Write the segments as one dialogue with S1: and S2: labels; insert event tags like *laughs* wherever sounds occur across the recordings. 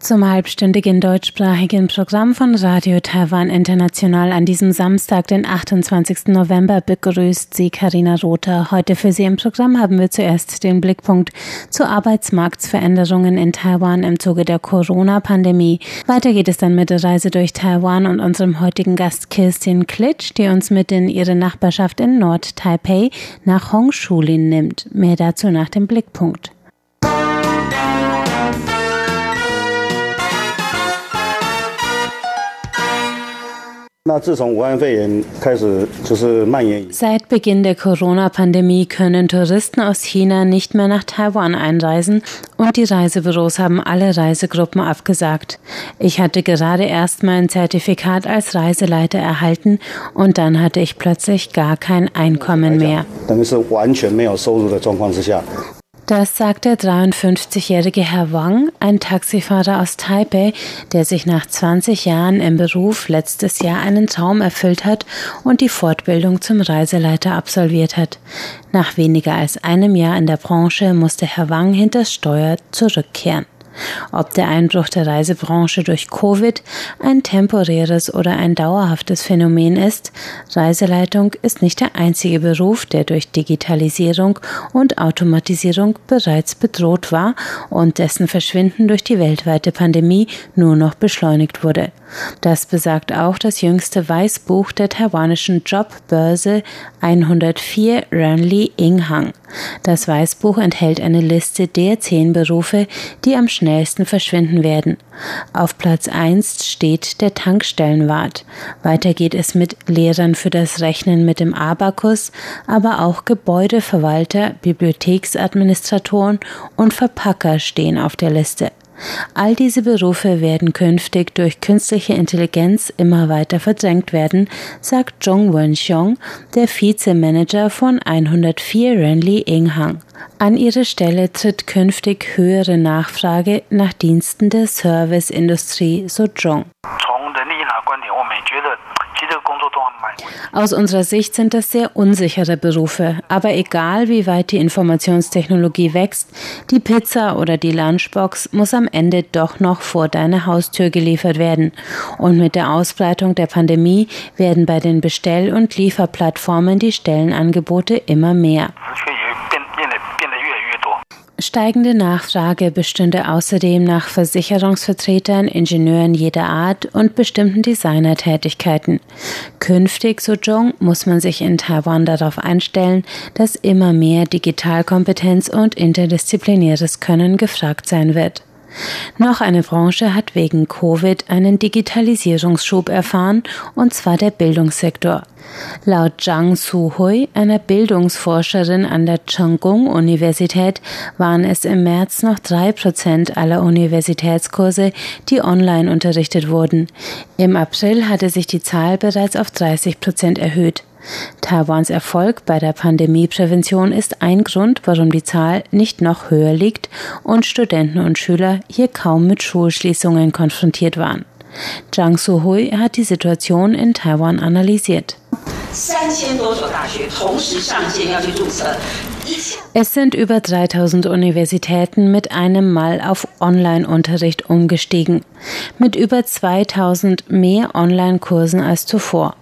S1: Zum halbstündigen deutschsprachigen Programm von Radio Taiwan International an diesem Samstag, den 28. November, begrüßt Sie Karina Rother. Heute für Sie im Programm haben wir zuerst den Blickpunkt zu Arbeitsmarktsveränderungen in Taiwan im Zuge der Corona-Pandemie. Weiter geht es dann mit der Reise durch Taiwan und unserem heutigen Gast Kirstin Klitsch, die uns mit in ihre Nachbarschaft in Nord-Taipei nach Hongshulin nimmt. Mehr dazu nach dem Blickpunkt. Seit Beginn der Corona-Pandemie können Touristen aus China nicht mehr nach Taiwan einreisen und die Reisebüros haben alle Reisegruppen abgesagt. Ich hatte gerade erst mein Zertifikat als Reiseleiter erhalten und dann hatte ich plötzlich gar kein Einkommen mehr. Das sagt der 53-jährige Herr Wang, ein Taxifahrer aus Taipei, der sich nach 20 Jahren im Beruf letztes Jahr einen Traum erfüllt hat und die Fortbildung zum Reiseleiter absolviert hat. Nach weniger als einem Jahr in der Branche musste Herr Wang hinter Steuer zurückkehren. Ob der Einbruch der Reisebranche durch Covid ein temporäres oder ein dauerhaftes Phänomen ist, Reiseleitung ist nicht der einzige Beruf, der durch Digitalisierung und Automatisierung bereits bedroht war und dessen Verschwinden durch die weltweite Pandemie nur noch beschleunigt wurde. Das besagt auch das jüngste Weißbuch der taiwanischen Jobbörse 104 Renli Inghang. Das Weißbuch enthält eine Liste der zehn Berufe, die am schnellsten verschwinden werden. Auf Platz 1 steht der Tankstellenwart. Weiter geht es mit Lehrern für das Rechnen mit dem Abakus, aber auch Gebäudeverwalter, Bibliotheksadministratoren und Verpacker stehen auf der Liste. All diese Berufe werden künftig durch künstliche Intelligenz immer weiter verdrängt werden, sagt Zhong Wenxiong, der Vizemanager von 104 Renli Inghang. An ihre Stelle tritt künftig höhere Nachfrage nach Diensten der Serviceindustrie, so Zhong.
S2: 从人力银行观点，我们觉得
S1: aus unserer Sicht sind das sehr unsichere Berufe, aber egal wie weit die Informationstechnologie wächst, die Pizza oder die Lunchbox muss am Ende doch noch vor deine Haustür geliefert werden. Und mit der Ausbreitung der Pandemie werden bei den Bestell- und Lieferplattformen die Stellenangebote immer mehr. Steigende Nachfrage bestünde außerdem nach Versicherungsvertretern, Ingenieuren jeder Art und bestimmten Designertätigkeiten. Künftig, so Zhong, muss man sich in Taiwan darauf einstellen, dass immer mehr Digitalkompetenz und interdisziplinäres Können gefragt sein wird. Noch eine Branche hat wegen Covid einen Digitalisierungsschub erfahren, und zwar der Bildungssektor. Laut Zhang Su-hui, einer Bildungsforscherin an der Chenggung-Universität, waren es im März noch drei Prozent aller Universitätskurse, die online unterrichtet wurden. Im April hatte sich die Zahl bereits auf 30 Prozent erhöht. Taiwans Erfolg bei der Pandemieprävention ist ein Grund, warum die Zahl nicht noch höher liegt und Studenten und Schüler hier kaum mit Schulschließungen konfrontiert waren. Zhang Su-hui hat die Situation in Taiwan analysiert.
S3: 三千多所大学同时上线要去注册。
S1: Es sind über 3000 Universitäten mit einem Mal auf Online-Unterricht umgestiegen, mit über 2000 mehr Online-Kursen als zuvor.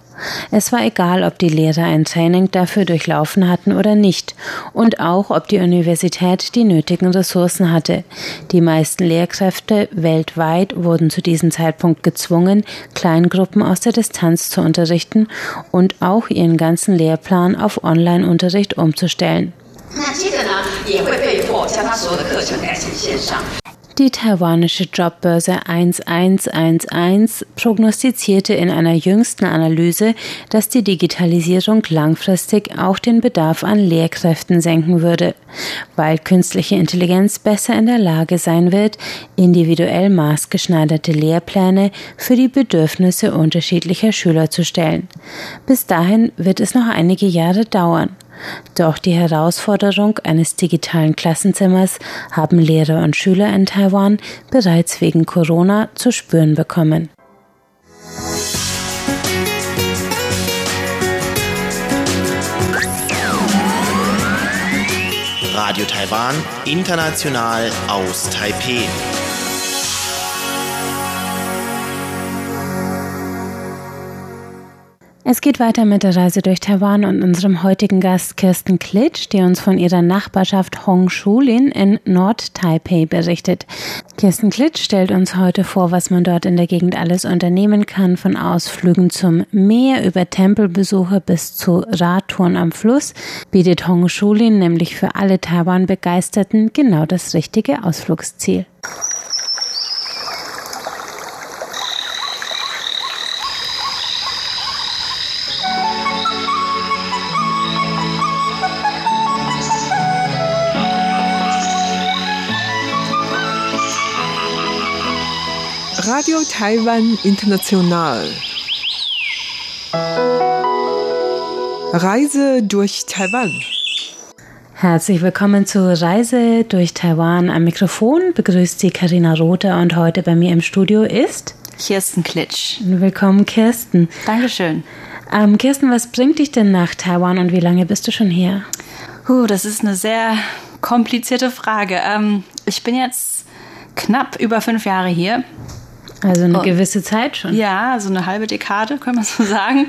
S1: Es war egal, ob die Lehrer ein Training dafür durchlaufen hatten oder nicht und auch, ob die Universität die nötigen Ressourcen hatte. Die meisten Lehrkräfte weltweit wurden zu diesem Zeitpunkt gezwungen, Kleingruppen aus der Distanz zu unterrichten und auch ihren ganzen Lehrplan auf Online-Unterricht umzustellen. Die taiwanische Jobbörse 1111 prognostizierte in einer jüngsten Analyse, dass die Digitalisierung langfristig auch den Bedarf an Lehrkräften senken würde, weil künstliche Intelligenz besser in der Lage sein wird, individuell maßgeschneiderte Lehrpläne für die Bedürfnisse unterschiedlicher Schüler zu stellen. Bis dahin wird es noch einige Jahre dauern. Doch die Herausforderung eines digitalen Klassenzimmers haben Lehrer und Schüler in Taiwan bereits wegen Corona zu spüren bekommen.
S4: Radio Taiwan, international aus Taipei.
S1: Es geht weiter mit der Reise durch Taiwan und unserem heutigen Gast Kirsten Klitsch, die uns von ihrer Nachbarschaft Hongshulin in Nord-Taipei berichtet. Kirsten Klitsch stellt uns heute vor, was man dort in der Gegend alles unternehmen kann, von Ausflügen zum Meer über Tempelbesuche bis zu Radtouren am Fluss, bietet Hongshulin nämlich für alle Taiwan-Begeisterten genau das richtige Ausflugsziel.
S5: Radio Taiwan International. Reise durch Taiwan.
S1: Herzlich willkommen zur Reise durch Taiwan. Am Mikrofon begrüßt Sie Karina Rother und heute bei mir im Studio ist
S6: Kirsten Klitsch.
S1: Willkommen, Kirsten.
S6: Dankeschön.
S1: Ähm, Kirsten, was bringt dich denn nach Taiwan und wie lange bist du schon hier?
S6: Uh, das ist eine sehr komplizierte Frage. Ähm, ich bin jetzt knapp über fünf Jahre hier.
S1: Also eine oh. gewisse Zeit schon.
S6: Ja, so eine halbe Dekade, kann man so *laughs* sagen.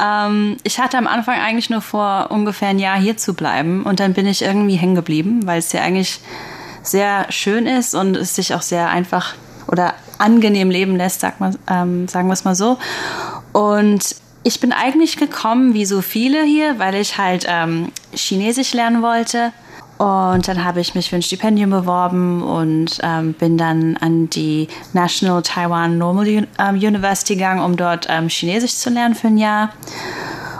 S6: Ähm, ich hatte am Anfang eigentlich nur vor, ungefähr ein Jahr hier zu bleiben. Und dann bin ich irgendwie hängen geblieben, weil es ja eigentlich sehr schön ist und es sich auch sehr einfach oder angenehm leben lässt, sag mal, ähm, sagen wir es mal so. Und ich bin eigentlich gekommen, wie so viele hier, weil ich halt ähm, Chinesisch lernen wollte und dann habe ich mich für ein Stipendium beworben und ähm, bin dann an die National Taiwan Normal ähm, University gegangen, um dort ähm, Chinesisch zu lernen für ein Jahr.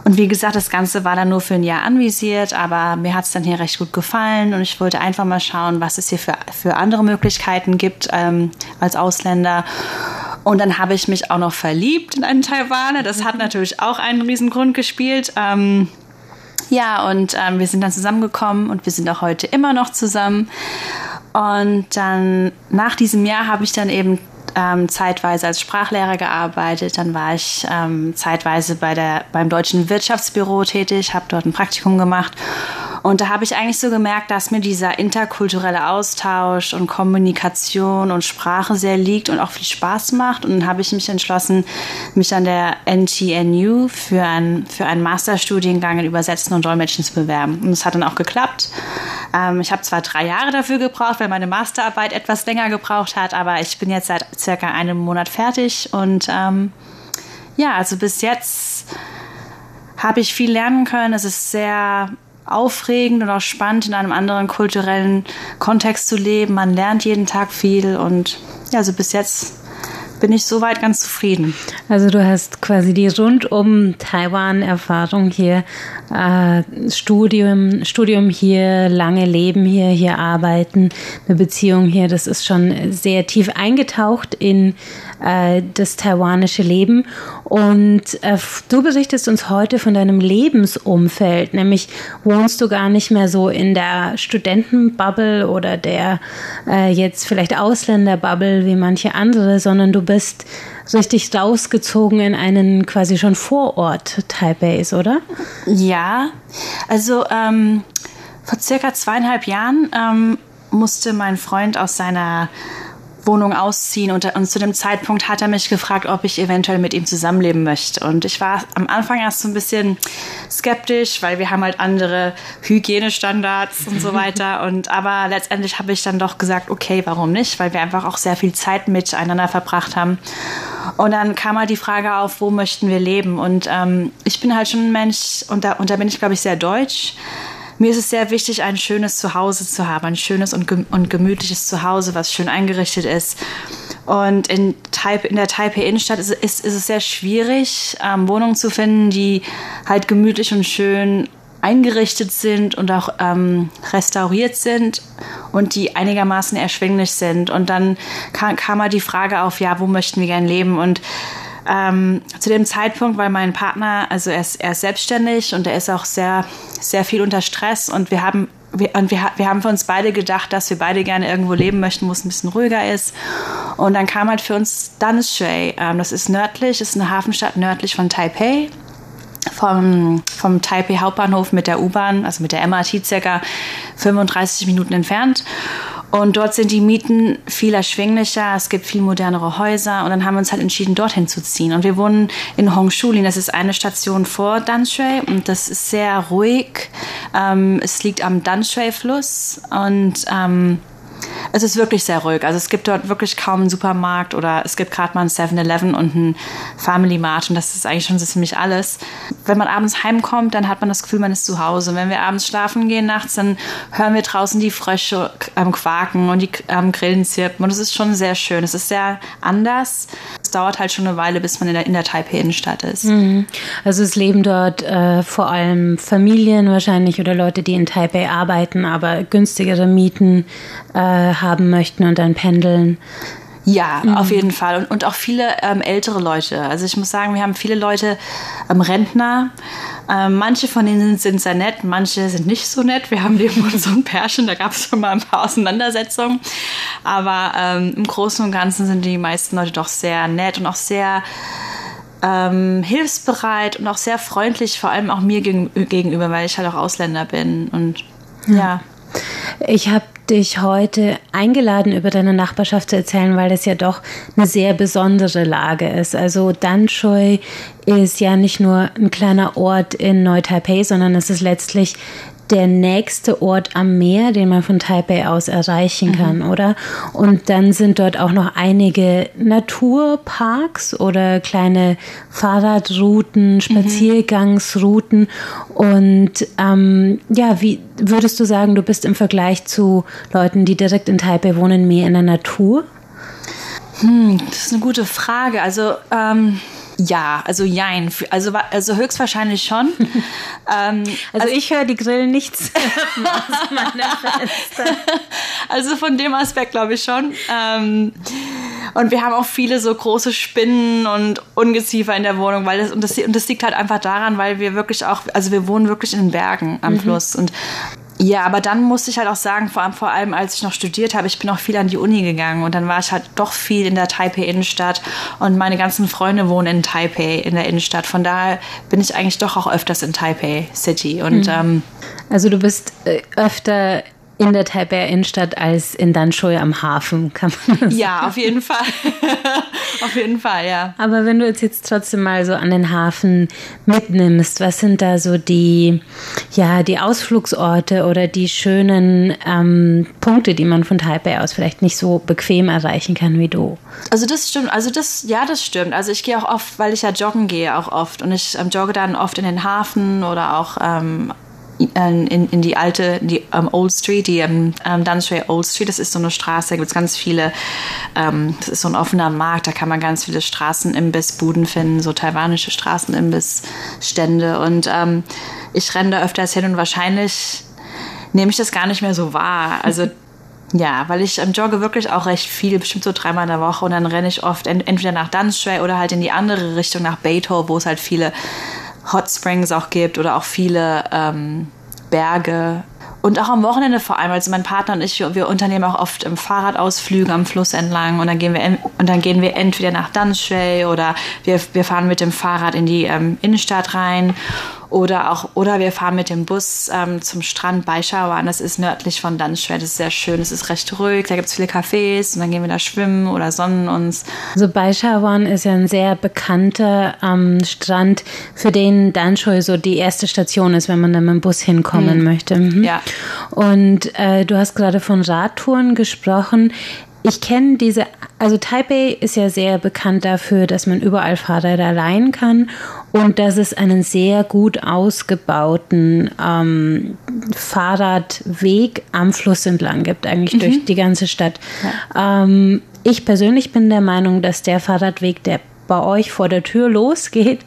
S6: Und wie gesagt, das Ganze war dann nur für ein Jahr anvisiert, aber mir hat es dann hier recht gut gefallen und ich wollte einfach mal schauen, was es hier für, für andere Möglichkeiten gibt ähm, als Ausländer. Und dann habe ich mich auch noch verliebt in einen Taiwaner. Das hat natürlich auch einen riesen Grund gespielt. Ähm, ja, und ähm, wir sind dann zusammengekommen und wir sind auch heute immer noch zusammen. Und dann nach diesem Jahr habe ich dann eben ähm, zeitweise als Sprachlehrer gearbeitet. Dann war ich ähm, zeitweise bei der, beim Deutschen Wirtschaftsbüro tätig, habe dort ein Praktikum gemacht und da habe ich eigentlich so gemerkt, dass mir dieser interkulturelle Austausch und Kommunikation und Sprache sehr liegt und auch viel Spaß macht. Und dann habe ich mich entschlossen, mich an der NTNU für, ein, für einen Masterstudiengang in Übersetzen und Dolmetschen zu bewerben. Und es hat dann auch geklappt. Ähm, ich habe zwar drei Jahre dafür gebraucht, weil meine Masterarbeit etwas länger gebraucht hat, aber ich bin jetzt seit circa einem Monat fertig. Und ähm, ja, also bis jetzt habe ich viel lernen können. Es ist sehr aufregend und auch spannend, in einem anderen kulturellen Kontext zu leben. Man lernt jeden Tag viel und ja, also bis jetzt bin ich soweit ganz zufrieden.
S1: Also du hast quasi die rundum Taiwan-Erfahrung hier, äh, Studium, Studium hier, lange Leben hier, hier arbeiten, eine Beziehung hier. Das ist schon sehr tief eingetaucht in äh, das taiwanische Leben. Und äh, du berichtest uns heute von deinem Lebensumfeld, nämlich wohnst du gar nicht mehr so in der Studentenbubble oder der äh, jetzt vielleicht Ausländerbubble wie manche andere, sondern du bist richtig rausgezogen in einen quasi schon Vorort Taipei, oder?
S6: Ja, also ähm, vor circa zweieinhalb Jahren ähm, musste mein Freund aus seiner Wohnung ausziehen und, und, zu dem Zeitpunkt hat er mich gefragt, ob ich eventuell mit ihm zusammenleben möchte. Und ich war am Anfang erst so ein bisschen skeptisch, weil wir haben halt andere Hygienestandards und so *laughs* weiter. Und aber letztendlich habe ich dann doch gesagt, okay, warum nicht? Weil wir einfach auch sehr viel Zeit miteinander verbracht haben. Und dann kam halt die Frage auf, wo möchten wir leben? Und ähm, ich bin halt schon ein Mensch, und da, und da bin ich, glaube ich, sehr deutsch mir ist es sehr wichtig, ein schönes Zuhause zu haben, ein schönes und, und gemütliches Zuhause, was schön eingerichtet ist. Und in, Taipei, in der Taipei Innenstadt ist, ist, ist es sehr schwierig, ähm, Wohnungen zu finden, die halt gemütlich und schön eingerichtet sind und auch ähm, restauriert sind und die einigermaßen erschwinglich sind. Und dann kam, kam halt die Frage auf, ja, wo möchten wir gerne leben? Und ähm, zu dem Zeitpunkt, weil mein Partner, also er ist, er ist selbstständig und er ist auch sehr, sehr viel unter Stress und wir haben wir, und wir, wir haben für uns beide gedacht, dass wir beide gerne irgendwo leben möchten, wo es ein bisschen ruhiger ist. Und dann kam halt für uns Danshui. Ähm, das ist nördlich, ist eine Hafenstadt nördlich von Taipei. vom, vom Taipei Hauptbahnhof mit der U-Bahn, also mit der MRT circa 35 Minuten entfernt. Und dort sind die Mieten viel erschwinglicher, es gibt viel modernere Häuser und dann haben wir uns halt entschieden, dorthin zu ziehen. Und wir wohnen in Hongshulin, das ist eine Station vor Danshui und das ist sehr ruhig. Ähm, es liegt am Danshui-Fluss und ähm, es ist wirklich sehr ruhig. Also es gibt dort wirklich kaum einen Supermarkt oder es gibt gerade mal ein 7-Eleven und ein Family Mart und das ist eigentlich schon so ziemlich alles. Wenn man abends heimkommt, dann hat man das Gefühl, man ist zu Hause. Wenn wir abends schlafen gehen nachts, dann hören wir draußen die Frösche ähm, quaken und die ähm, Grillen zirpen und es ist schon sehr schön. Es ist sehr anders. Es dauert halt schon eine Weile, bis man in der, in der Taipei-Innenstadt ist.
S1: Mhm. Also es leben dort äh, vor allem Familien wahrscheinlich oder Leute, die in Taipei arbeiten, aber günstigere Mieten äh, haben möchten und dann pendeln.
S6: Ja, mhm. auf jeden Fall. Und, und auch viele ähm, ältere Leute. Also ich muss sagen, wir haben viele Leute, ähm, Rentner. Ähm, manche von denen sind sehr nett, manche sind nicht so nett. Wir haben *laughs* neben uns so ein Pärchen, da gab es schon mal ein paar Auseinandersetzungen. Aber ähm, im Großen und Ganzen sind die meisten Leute doch sehr nett und auch sehr ähm, hilfsbereit und auch sehr freundlich, vor allem auch mir gegenüber, weil ich halt auch Ausländer bin. Und ja. ja.
S1: Ich habe dich heute eingeladen, über deine Nachbarschaft zu erzählen, weil es ja doch eine sehr besondere Lage ist. Also Danshui ist ja nicht nur ein kleiner Ort in Neu-Taipei, sondern es ist letztlich der nächste Ort am Meer, den man von Taipei aus erreichen kann, mhm. oder? Und dann sind dort auch noch einige Naturparks oder kleine Fahrradrouten, mhm. Spaziergangsrouten. Und ähm, ja, wie würdest du sagen, du bist im Vergleich zu Leuten, die direkt in Taipei wohnen, mehr in der Natur?
S6: Hm, das ist eine gute Frage. Also ähm ja, also jein. Also, also höchstwahrscheinlich schon. *laughs*
S1: ähm, also, also, ich höre die Grillen nichts *laughs* aus meinem
S6: Fenster. Also von dem Aspekt glaube ich schon. Ähm, und wir haben auch viele so große Spinnen und Ungeziefer in der Wohnung, weil das und, das und das liegt halt einfach daran, weil wir wirklich auch, also wir wohnen wirklich in den Bergen am mhm. Fluss und ja, aber dann musste ich halt auch sagen, vor allem, vor allem als ich noch studiert habe, ich bin auch viel an die Uni gegangen und dann war ich halt doch viel in der Taipei-Innenstadt und meine ganzen Freunde wohnen in Taipei, in der Innenstadt. Von daher bin ich eigentlich doch auch öfters in Taipei City. Und, mhm. ähm,
S1: also du bist äh, öfter in der Taipei Innenstadt als in Danshui am Hafen, kann man
S6: sagen. Ja, auf jeden Fall. *laughs* auf jeden Fall, ja.
S1: Aber wenn du jetzt, jetzt trotzdem mal so an den Hafen mitnimmst, was sind da so die, ja, die Ausflugsorte oder die schönen ähm, Punkte, die man von Taipei aus vielleicht nicht so bequem erreichen kann wie du?
S6: Also das stimmt, also das, ja, das stimmt. Also ich gehe auch oft, weil ich ja joggen gehe auch oft und ich ähm, jogge dann oft in den Hafen oder auch ähm, in, in die alte, die um, Old Street, die um, um, Dunsray Old Street, das ist so eine Straße, da gibt es ganz viele, um, das ist so ein offener Markt, da kann man ganz viele Straßenimbissbuden finden, so taiwanische Straßenimbissstände und ich renne da öfters hin und wahrscheinlich nehme ich das gar nicht mehr so wahr. Also ja, weil ich ähm, jogge wirklich auch recht viel, bestimmt so dreimal in der Woche und dann renne ich oft ent entweder nach Dunsray oder halt in die andere Richtung nach Beito, wo es halt viele Hot Springs auch gibt oder auch viele ähm, Berge. Und auch am Wochenende vor allem, also mein Partner und ich, wir unternehmen auch oft im Fahrradausflüge am Fluss entlang und dann gehen wir, und dann gehen wir entweder nach Danshui oder wir, wir fahren mit dem Fahrrad in die ähm, Innenstadt rein oder auch, oder wir fahren mit dem Bus ähm, zum Strand bei Shawan. Das ist nördlich von Danshui. Das ist sehr schön. Es ist recht ruhig. Da gibt es viele Cafés und dann gehen wir da schwimmen oder sonnen uns.
S1: Also bei Shawan ist ja ein sehr bekannter ähm, Strand, für den Danshui so die erste Station ist, wenn man dann mit dem Bus hinkommen mhm. möchte. Mhm.
S6: Ja.
S1: Und äh, du hast gerade von Radtouren gesprochen. Ich kenne diese, also Taipei ist ja sehr bekannt dafür, dass man überall Fahrräder leihen kann und dass es einen sehr gut ausgebauten ähm, Fahrradweg am Fluss entlang gibt, eigentlich mhm. durch die ganze Stadt. Ja. Ähm, ich persönlich bin der Meinung, dass der Fahrradweg, der bei euch vor der Tür losgeht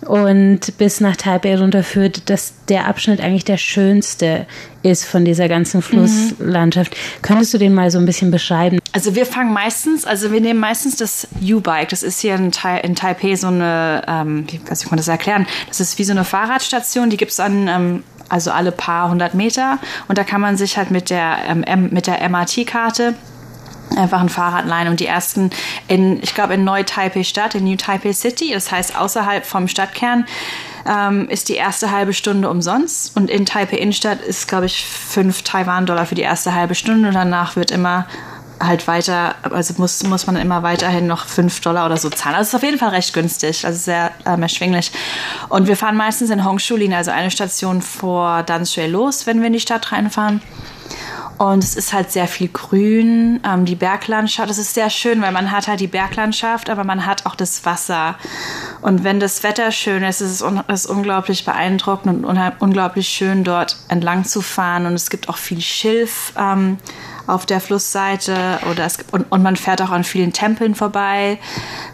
S1: und bis nach Taipei runterführt, dass der Abschnitt eigentlich der schönste ist von dieser ganzen Flusslandschaft. Mhm. Könntest du den mal so ein bisschen beschreiben?
S6: Also wir fangen meistens, also wir nehmen meistens das U-Bike. Das ist hier in, Tai in Taipei so eine, ähm, wie, was ich kann das erklären? Das ist wie so eine Fahrradstation, die gibt es an ähm, also alle paar hundert Meter und da kann man sich halt mit der ähm, mit der MRT-Karte einfach ein Fahrrad leihen und die ersten in, ich glaube, in Neu-Taipei Stadt, in New Taipei City, das heißt außerhalb vom Stadtkern, ähm, ist die erste halbe Stunde umsonst. Und in Taipei Innenstadt ist, glaube ich, 5 Taiwan-Dollar für die erste halbe Stunde. Und danach wird immer halt weiter, also muss, muss man immer weiterhin noch 5 Dollar oder so zahlen. Also es ist auf jeden Fall recht günstig, also sehr ähm, erschwinglich. Und wir fahren meistens in Hongshu-Lin, also eine Station vor Danshui los, wenn wir in die Stadt reinfahren. Und es ist halt sehr viel Grün, ähm, die Berglandschaft. Das ist sehr schön, weil man hat halt die Berglandschaft, aber man hat auch das Wasser. Und wenn das Wetter schön ist, ist es un ist unglaublich beeindruckend und unglaublich schön, dort entlang zu fahren. Und es gibt auch viel Schilf. Ähm, auf der Flussseite oder es und, und man fährt auch an vielen Tempeln vorbei,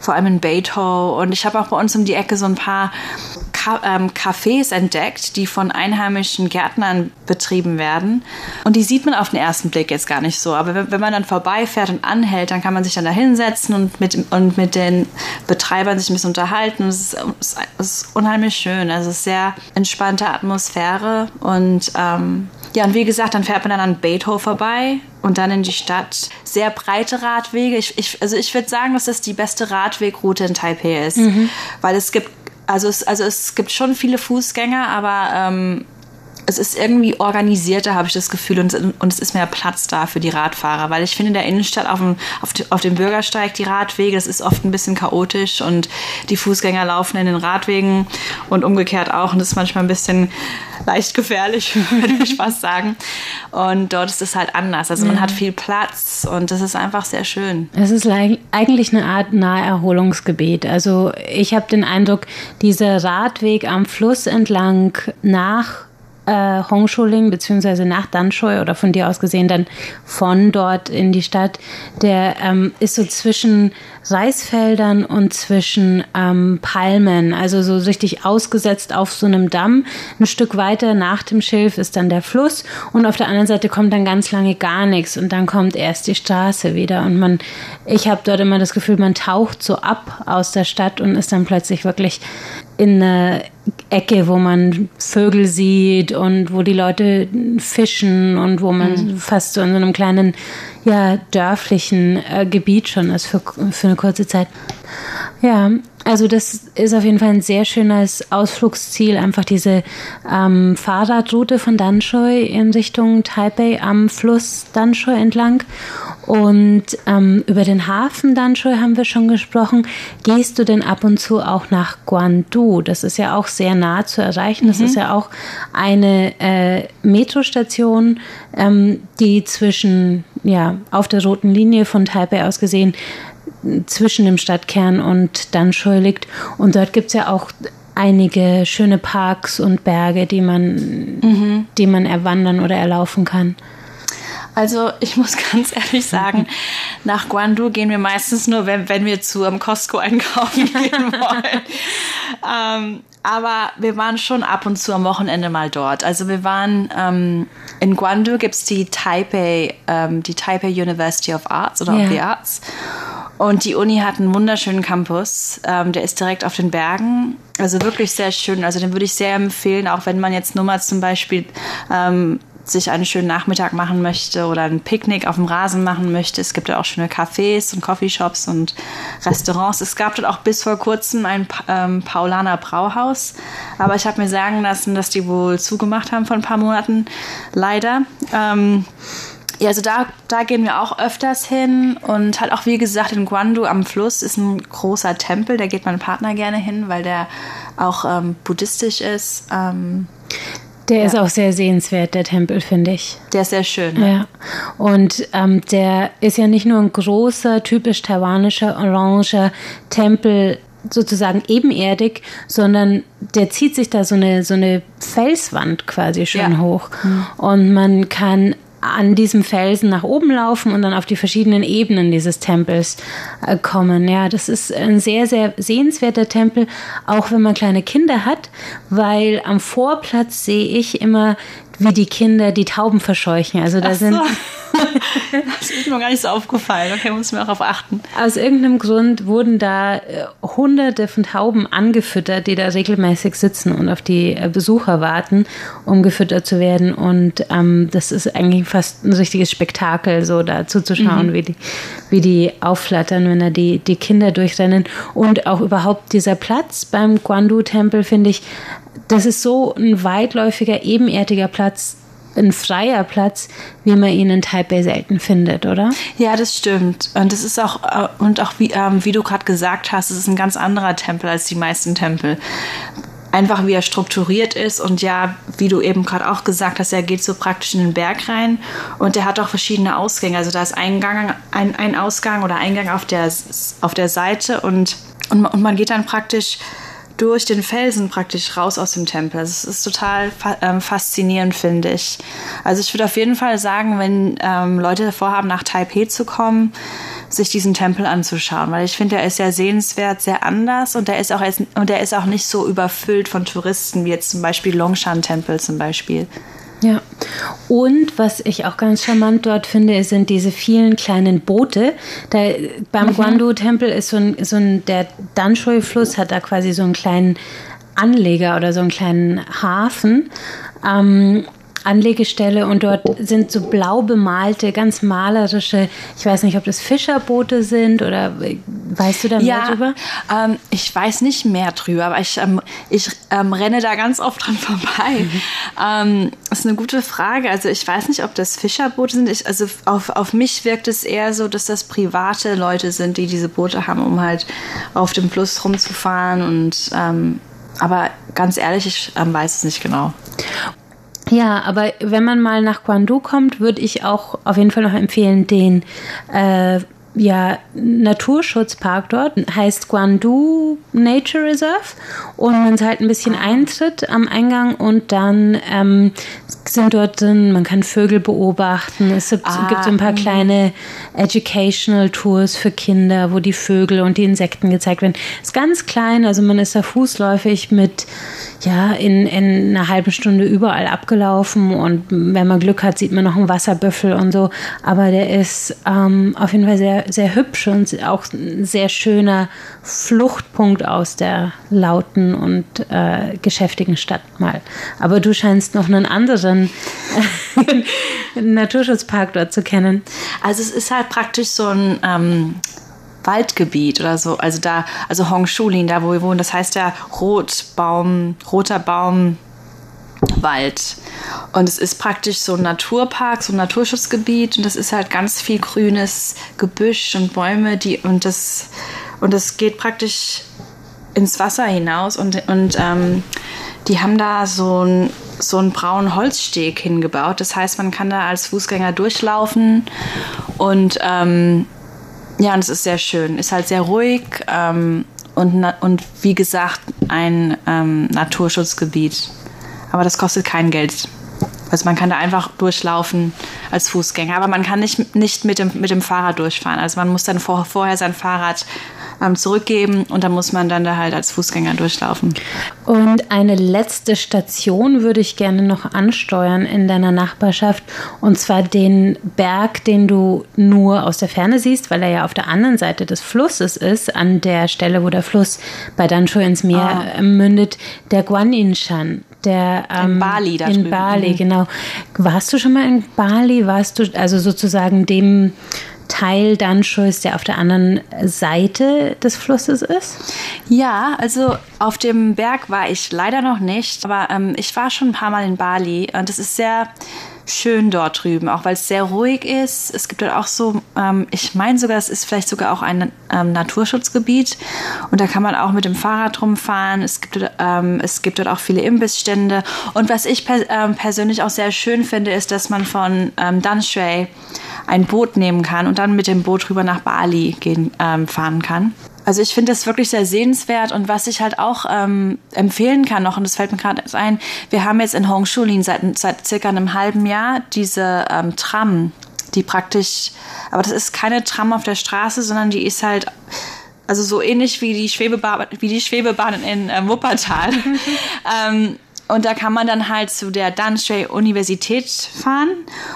S6: vor allem in Beito. Und ich habe auch bei uns um die Ecke so ein paar ähm, Cafés entdeckt, die von einheimischen Gärtnern betrieben werden. Und die sieht man auf den ersten Blick jetzt gar nicht so. Aber wenn, wenn man dann vorbeifährt und anhält, dann kann man sich dann da hinsetzen und mit, und mit den Betreibern sich ein bisschen unterhalten. Es ist, es ist unheimlich schön. Also es ist sehr entspannte Atmosphäre und ähm, ja, und wie gesagt, dann fährt man dann an Beethoven vorbei und dann in die Stadt. Sehr breite Radwege. Ich, ich, also ich würde sagen, dass das die beste Radwegroute in Taipei ist, mhm. weil es gibt also es, also es gibt schon viele Fußgänger, aber ähm, es ist irgendwie organisierter, habe ich das Gefühl, und, und es ist mehr Platz da für die Radfahrer, weil ich finde in der Innenstadt auf dem, auf, auf dem Bürgersteig die Radwege, das ist oft ein bisschen chaotisch und die Fußgänger laufen in den Radwegen und umgekehrt auch und das ist manchmal ein bisschen leicht gefährlich, *laughs* würde ich fast sagen. Und dort ist es halt anders. Also man ja. hat viel Platz und das ist einfach sehr schön.
S1: Es ist eigentlich eine Art Naherholungsgebiet. Also ich habe den Eindruck, dieser Radweg am Fluss entlang nach äh, Hongschuling beziehungsweise nach Danshui oder von dir aus gesehen dann von dort in die Stadt, der ähm, ist so zwischen Reisfeldern und zwischen ähm, Palmen, also so richtig ausgesetzt auf so einem Damm. Ein Stück weiter nach dem Schilf ist dann der Fluss und auf der anderen Seite kommt dann ganz lange gar nichts und dann kommt erst die Straße wieder und man, ich habe dort immer das Gefühl, man taucht so ab aus der Stadt und ist dann plötzlich wirklich in einer Ecke, wo man Vögel sieht und wo die Leute fischen und wo man mhm. fast so in so einem kleinen, ja, dörflichen äh, Gebiet schon ist für, für eine kurze Zeit. Ja, also das ist auf jeden Fall ein sehr schönes Ausflugsziel, einfach diese ähm, Fahrradroute von Danshui in Richtung Taipei am Fluss Danshui entlang. Und ähm, über den Hafen Danshui haben wir schon gesprochen. Gehst du denn ab und zu auch nach Guandu? Das ist ja auch sehr nah zu erreichen. Das mhm. ist ja auch eine äh, Metrostation, ähm, die zwischen, ja, auf der roten Linie von Taipei aus gesehen zwischen dem Stadtkern und Danshui liegt. Und dort gibt es ja auch einige schöne Parks und Berge, die man, mhm. die man erwandern oder erlaufen kann.
S6: Also ich muss *laughs* ganz ehrlich sagen, nach Guandu gehen wir meistens nur, wenn, wenn wir zu einem Costco einkaufen *laughs* gehen wollen. ähm, aber wir waren schon ab und zu am Wochenende mal dort. Also wir waren ähm, in Guandu gibt es die Taipei, ähm, die Taipei University of Arts oder ja. of the Arts. Und die Uni hat einen wunderschönen Campus. Ähm, der ist direkt auf den Bergen. Also wirklich sehr schön. Also den würde ich sehr empfehlen, auch wenn man jetzt nur mal zum Beispiel ähm, sich einen schönen Nachmittag machen möchte oder ein Picknick auf dem Rasen machen möchte. Es gibt ja auch schöne Cafés und Coffeeshops und Restaurants. Es gab dort auch bis vor kurzem ein ähm, Paulaner Brauhaus, aber ich habe mir sagen lassen, dass die wohl zugemacht haben vor ein paar Monaten, leider. Ähm, ja, also da, da gehen wir auch öfters hin und halt auch wie gesagt in Guandu am Fluss ist ein großer Tempel, da geht mein Partner gerne hin, weil der auch ähm, buddhistisch ist. Ähm,
S1: der ja. ist auch sehr sehenswert, der Tempel, finde ich.
S6: Der ist sehr schön.
S1: Ne? Ja. Und ähm, der ist ja nicht nur ein großer, typisch taiwanischer, oranger Tempel, sozusagen ebenerdig, sondern der zieht sich da so eine, so eine Felswand quasi schon ja. hoch. Mhm. Und man kann an diesem Felsen nach oben laufen und dann auf die verschiedenen Ebenen dieses Tempels äh, kommen. Ja, das ist ein sehr, sehr sehenswerter Tempel, auch wenn man kleine Kinder hat, weil am Vorplatz sehe ich immer wie die Kinder die Tauben verscheuchen. Also da
S6: Ach
S1: sind
S6: so. *laughs* das ist mir gar nicht so aufgefallen. Okay, muss mir auch darauf achten.
S1: aus irgendeinem Grund wurden da äh, hunderte von Tauben angefüttert, die da regelmäßig sitzen und auf die äh, Besucher warten, um gefüttert zu werden. Und ähm, das ist eigentlich fast ein richtiges Spektakel, so da zuzuschauen, wie, die, wie die aufflattern, wenn da die, die Kinder durchrennen. Und auch überhaupt dieser Platz beim Guandu-Tempel, finde ich, das ist so ein weitläufiger, ebenerdiger Platz, ein freier Platz, wie man ihn in Taipei selten findet, oder?
S6: Ja, das stimmt. Und das ist auch, äh, und auch wie, ähm, wie du gerade gesagt hast, es ist ein ganz anderer Tempel als die meisten Tempel. Einfach wie er strukturiert ist und ja, wie du eben gerade auch gesagt hast, er geht so praktisch in den Berg rein und er hat auch verschiedene Ausgänge. Also da ist Eingang, ein, ein Ausgang oder Eingang auf der, auf der Seite und, und, und man geht dann praktisch durch den Felsen praktisch raus aus dem Tempel. Also es ist total ähm, faszinierend, finde ich. Also ich würde auf jeden Fall sagen, wenn ähm, Leute vorhaben, nach Taipei zu kommen, sich diesen Tempel anzuschauen, weil ich finde, er ist sehr sehenswert, sehr anders und der ist auch und der ist auch nicht so überfüllt von Touristen wie jetzt zum Beispiel Longshan-Tempel zum Beispiel.
S1: Ja. Und was ich auch ganz charmant dort finde, sind diese vielen kleinen Boote. Da, beim Guandu-Tempel ist so ein, so ein, der Danshui-Fluss hat da quasi so einen kleinen Anleger oder so einen kleinen Hafen. Ähm, Anlegestelle und dort sind so blau bemalte, ganz malerische, ich weiß nicht, ob das Fischerboote sind oder weißt du da mehr drüber?
S6: Ähm, ich weiß nicht mehr drüber, aber ich, ähm, ich ähm, renne da ganz oft dran vorbei. Ähm, das ist eine gute Frage. Also ich weiß nicht, ob das Fischerboote sind. Ich, also auf, auf mich wirkt es eher so, dass das private Leute sind, die diese Boote haben, um halt auf dem Fluss rumzufahren. Und ähm, aber ganz ehrlich, ich ähm, weiß es nicht genau.
S1: Ja, aber wenn man mal nach Guangdu kommt, würde ich auch auf jeden Fall noch empfehlen, den äh, ja, Naturschutzpark dort. Heißt Guangdu Nature Reserve. Und man zahlt ein bisschen Eintritt am Eingang und dann ähm, sind dort drin, man kann Vögel beobachten, es gibt,
S6: Ah,
S1: gibt so ein paar kleine Educational Tours für Kinder, wo die Vögel und die Insekten gezeigt werden. Ist ganz klein, also man ist da fußläufig mit ja, in, in einer halben Stunde überall abgelaufen und wenn man Glück hat, sieht man noch einen Wasserbüffel und so. Aber der ist ähm, auf jeden Fall sehr, sehr hübsch und auch ein sehr schöner Fluchtpunkt aus der lauten und äh, geschäftigen Stadt mal. Aber du scheinst noch einen anderen *laughs* Naturschutzpark dort zu kennen.
S6: Also es ist halt praktisch so ein ähm, Waldgebiet oder so. Also da, also Hongshulin, da wo wir wohnen, das heißt ja Rotbaum, roter Baum. Wald. Und es ist praktisch so ein Naturpark, so ein Naturschutzgebiet und das ist halt ganz viel grünes Gebüsch und Bäume, die und das und das geht praktisch ins Wasser hinaus und, und ähm, die haben da so ein so einen braunen Holzsteg hingebaut. Das heißt, man kann da als Fußgänger durchlaufen und ähm, ja, und es ist sehr schön. Ist halt sehr ruhig ähm, und, und wie gesagt ein ähm, Naturschutzgebiet. Aber das kostet kein Geld. Also man kann da einfach durchlaufen als Fußgänger, aber man kann nicht, nicht mit, dem, mit dem Fahrrad durchfahren. Also man muss dann vor, vorher sein Fahrrad ähm, zurückgeben und dann muss man dann da halt als Fußgänger durchlaufen.
S1: Und eine letzte Station würde ich gerne noch ansteuern in deiner Nachbarschaft. Und zwar den Berg, den du nur aus der Ferne siehst, weil er ja auf der anderen Seite des Flusses ist, an der Stelle, wo der Fluss bei Danshui ins Meer äh, mündet, der Guaninshan. Der, ähm,
S6: Bali da
S1: In
S6: drüben.
S1: Bali,
S6: Mhm.
S1: genau. Warst du schon mal in Bali? Warst du also sozusagen dem Teil Danshuis, der auf der anderen Seite des Flusses ist?
S6: Ja, also auf dem Berg war ich leider noch nicht, aber ähm, ich war schon ein paar Mal in Bali und es ist sehr schön dort drüben, auch weil es sehr ruhig ist. Es gibt dort auch so, ähm, ich meine sogar, es ist vielleicht sogar auch ein ähm, Naturschutzgebiet und da kann man auch mit dem Fahrrad rumfahren. Es gibt, dort, ähm, es gibt dort auch viele Imbissstände und was ich per, ähm, persönlich auch sehr schön finde, ist, dass man von ähm, Danshui ein Boot nehmen kann und dann mit dem Boot rüber nach Bali gehen, ähm, fahren kann. Also ich finde das wirklich sehr sehenswert und was ich halt auch ähm, empfehlen kann noch, und das fällt mir gerade ein, wir haben jetzt in Hongshulin seit, seit circa einem halben Jahr diese ähm, Tram, die praktisch, aber das ist keine Tram auf der Straße, sondern die ist halt also so ähnlich wie die Schwebebahn, wie die Schwebebahn in äh, Wuppertal. *laughs* ähm, und da kann man dann halt zu der Danshui Universität fahren.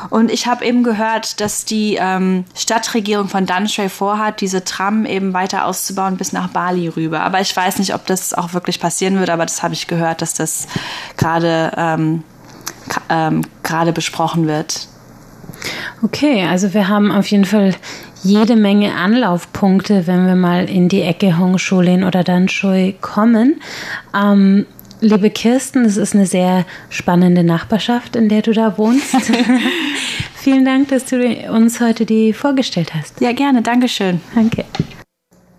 S6: Und ich habe eben gehört, dass die ähm, Stadtregierung von Danshui vorhat, diese Tram eben weiter auszubauen bis nach Bali rüber. Aber ich weiß nicht, ob das auch wirklich passieren wird, aber das habe ich gehört, dass das gerade ähm, ähm, besprochen wird.
S1: Okay, also wir haben auf jeden Fall jede Menge Anlaufpunkte, wenn wir mal in die Ecke Hongschulen oder Danshui kommen. Ähm, liebe Kirsten, es ist eine sehr spannende Nachbarschaft, in der du da wohnst. *laughs* Vielen Dank, dass du uns heute die vorgestellt hast.
S6: Ja, gerne. Dankeschön.
S1: Danke.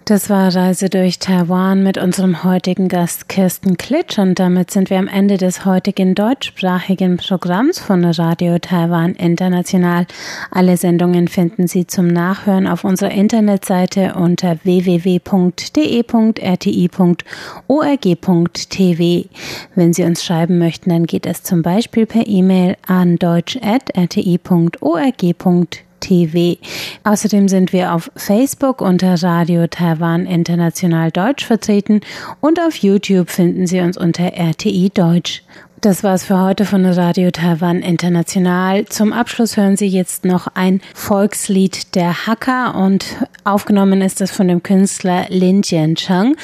S1: Das war Reise durch Taiwan mit unserem heutigen Gast Kirsten Klitsch und damit sind wir am Ende des heutigen deutschsprachigen Programms von Radio Taiwan International. Alle Sendungen finden Sie zum Nachhören auf unserer Internetseite unter www.de.rti.org.tv. Wenn Sie uns schreiben möchten, dann geht es zum Beispiel per E-Mail an deutsch.rti.org.tv. TV. Außerdem sind wir auf Facebook unter Radio Taiwan International Deutsch vertreten und auf YouTube finden Sie uns unter RTI Deutsch. Das war's für heute von Radio Taiwan International. Zum Abschluss hören Sie jetzt noch ein Volkslied der Hacker und aufgenommen ist es von dem Künstler Lin Jiancheng.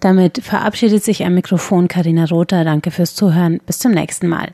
S1: Damit verabschiedet sich am Mikrofon Karina Rother. Danke fürs Zuhören. Bis zum nächsten Mal.